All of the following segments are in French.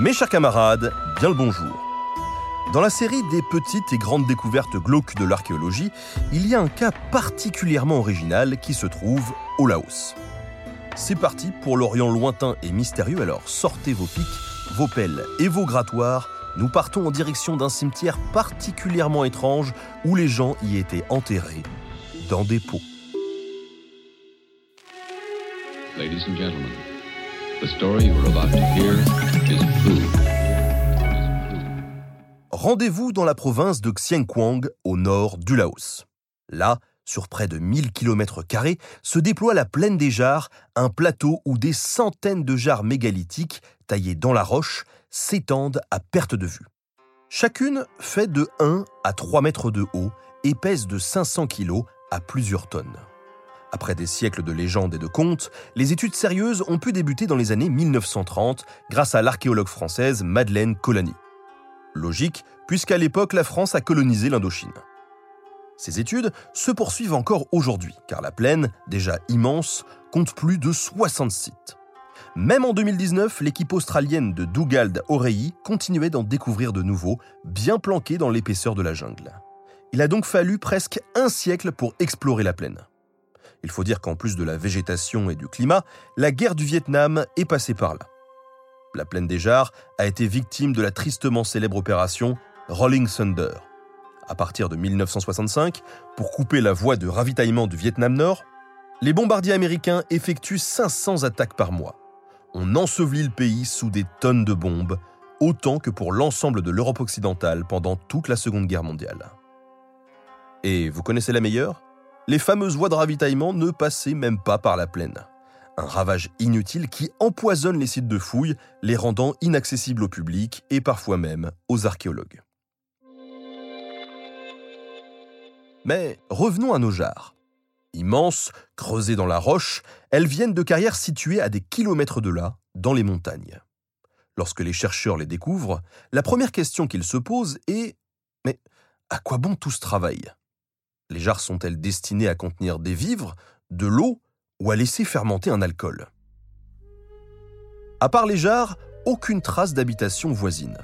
Mes chers camarades, bien le bonjour. Dans la série des petites et grandes découvertes glauques de l'archéologie, il y a un cas particulièrement original qui se trouve au Laos. C'est parti pour l'Orient lointain et mystérieux, alors sortez vos pics, vos pelles et vos grattoirs. Nous partons en direction d'un cimetière particulièrement étrange où les gens y étaient enterrés dans des pots. Rendez-vous dans la province de Xiangkwang, au nord du Laos. Là, sur près de 1000 km, se déploie la plaine des Jars, un plateau où des centaines de jarres mégalithiques, taillées dans la roche, s'étendent à perte de vue. Chacune fait de 1 à 3 mètres de haut et pèse de 500 kg à plusieurs tonnes. Après des siècles de légendes et de contes, les études sérieuses ont pu débuter dans les années 1930 grâce à l'archéologue française Madeleine Colany. Logique, puisqu'à l'époque la France a colonisé l'Indochine. Ces études se poursuivent encore aujourd'hui, car la plaine, déjà immense, compte plus de 60 sites. Même en 2019, l'équipe australienne de Dougald Oreilly continuait d'en découvrir de nouveaux, bien planqués dans l'épaisseur de la jungle. Il a donc fallu presque un siècle pour explorer la plaine. Il faut dire qu'en plus de la végétation et du climat, la guerre du Vietnam est passée par là. La plaine des Jars a été victime de la tristement célèbre opération Rolling Thunder. À partir de 1965, pour couper la voie de ravitaillement du Vietnam Nord, les bombardiers américains effectuent 500 attaques par mois. On ensevelit le pays sous des tonnes de bombes, autant que pour l'ensemble de l'Europe occidentale pendant toute la Seconde Guerre mondiale. Et vous connaissez la meilleure? Les fameuses voies de ravitaillement ne passaient même pas par la plaine. Un ravage inutile qui empoisonne les sites de fouilles, les rendant inaccessibles au public et parfois même aux archéologues. Mais revenons à nos jarres. Immenses, creusées dans la roche, elles viennent de carrières situées à des kilomètres de là, dans les montagnes. Lorsque les chercheurs les découvrent, la première question qu'ils se posent est Mais à quoi bon tout ce travail? Les jarres sont-elles destinées à contenir des vivres, de l'eau ou à laisser fermenter un alcool? À part les jarres, aucune trace d'habitation voisine.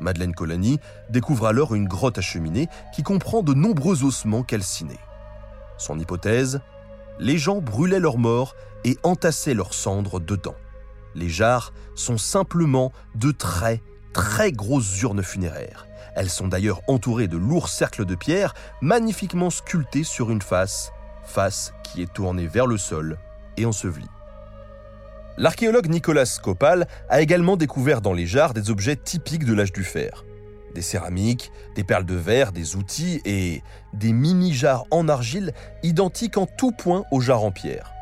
Madeleine Colany découvre alors une grotte à cheminée qui comprend de nombreux ossements calcinés. Son hypothèse Les gens brûlaient leurs morts et entassaient leurs cendres dedans. Les jarres sont simplement de très, très grosses urnes funéraires. Elles sont d'ailleurs entourées de lourds cercles de pierre magnifiquement sculptés sur une face, face qui est tournée vers le sol et ensevelie. L'archéologue Nicolas Scopal a également découvert dans les jarres des objets typiques de l'âge du fer. Des céramiques, des perles de verre, des outils et des mini-jarres en argile identiques en tout point aux jarres en pierre.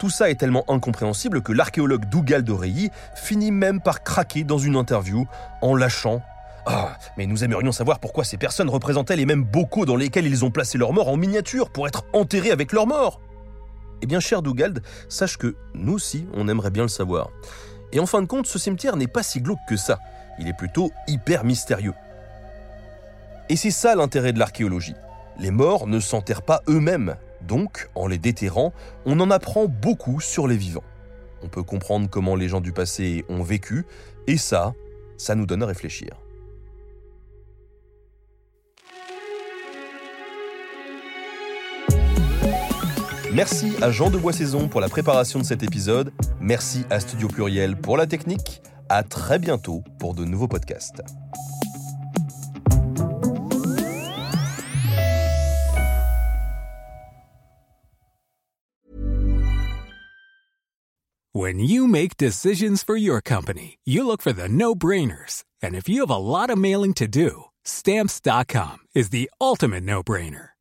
Tout ça est tellement incompréhensible que l'archéologue Dougal d'Oreilly finit même par craquer dans une interview en lâchant Ah, mais nous aimerions savoir pourquoi ces personnes représentaient les mêmes bocaux dans lesquels ils ont placé leurs morts en miniature pour être enterrés avec leurs morts. Eh bien, cher Dougald, sache que nous aussi, on aimerait bien le savoir. Et en fin de compte, ce cimetière n'est pas si glauque que ça. Il est plutôt hyper mystérieux. Et c'est ça l'intérêt de l'archéologie. Les morts ne s'enterrent pas eux-mêmes. Donc, en les déterrant, on en apprend beaucoup sur les vivants. On peut comprendre comment les gens du passé ont vécu, et ça, ça nous donne à réfléchir. Merci à Jean de Boissaison pour la préparation de cet épisode. Merci à Studio Pluriel pour la technique. À très bientôt pour de nouveaux podcasts. When you make decisions for your company, you look for the no-brainers. And if you have a lot of mailing to do, stamps.com is the ultimate no-brainer.